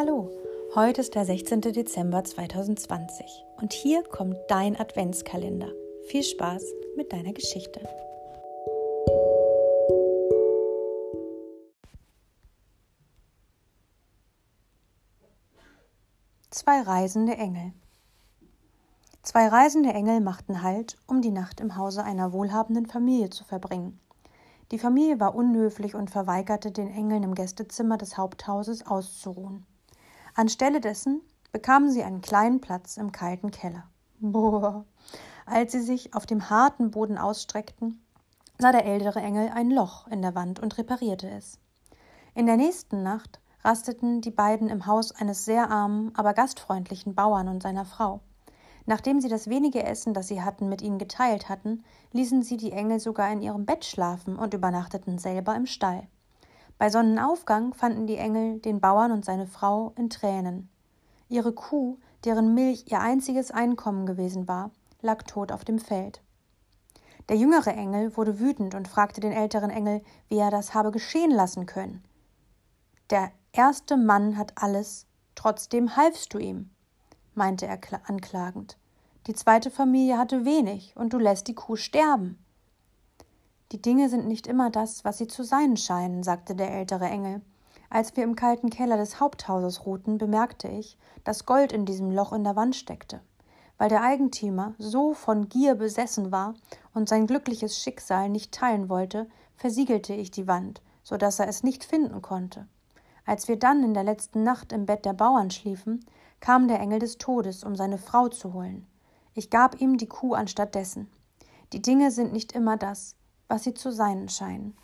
Hallo, heute ist der 16. Dezember 2020 und hier kommt dein Adventskalender. Viel Spaß mit deiner Geschichte. Zwei reisende Engel. Zwei reisende Engel machten Halt, um die Nacht im Hause einer wohlhabenden Familie zu verbringen. Die Familie war unhöflich und verweigerte den Engeln im Gästezimmer des Haupthauses auszuruhen. Anstelle dessen bekamen sie einen kleinen Platz im kalten Keller. Boah. Als sie sich auf dem harten Boden ausstreckten, sah der ältere Engel ein Loch in der Wand und reparierte es. In der nächsten Nacht rasteten die beiden im Haus eines sehr armen, aber gastfreundlichen Bauern und seiner Frau. Nachdem sie das wenige Essen, das sie hatten, mit ihnen geteilt hatten, ließen sie die Engel sogar in ihrem Bett schlafen und übernachteten selber im Stall. Bei Sonnenaufgang fanden die Engel den Bauern und seine Frau in Tränen. Ihre Kuh, deren Milch ihr einziges Einkommen gewesen war, lag tot auf dem Feld. Der jüngere Engel wurde wütend und fragte den älteren Engel, wie er das habe geschehen lassen können. Der erste Mann hat alles, trotzdem halfst du ihm meinte er anklagend. Die zweite Familie hatte wenig, und du lässt die Kuh sterben. Die Dinge sind nicht immer das, was sie zu sein scheinen, sagte der ältere Engel. Als wir im kalten Keller des Haupthauses ruhten, bemerkte ich, dass Gold in diesem Loch in der Wand steckte. Weil der Eigentümer so von Gier besessen war und sein glückliches Schicksal nicht teilen wollte, versiegelte ich die Wand, so dass er es nicht finden konnte. Als wir dann in der letzten Nacht im Bett der Bauern schliefen, kam der Engel des Todes, um seine Frau zu holen. Ich gab ihm die Kuh anstattdessen. Die Dinge sind nicht immer das, was sie zu sein scheinen.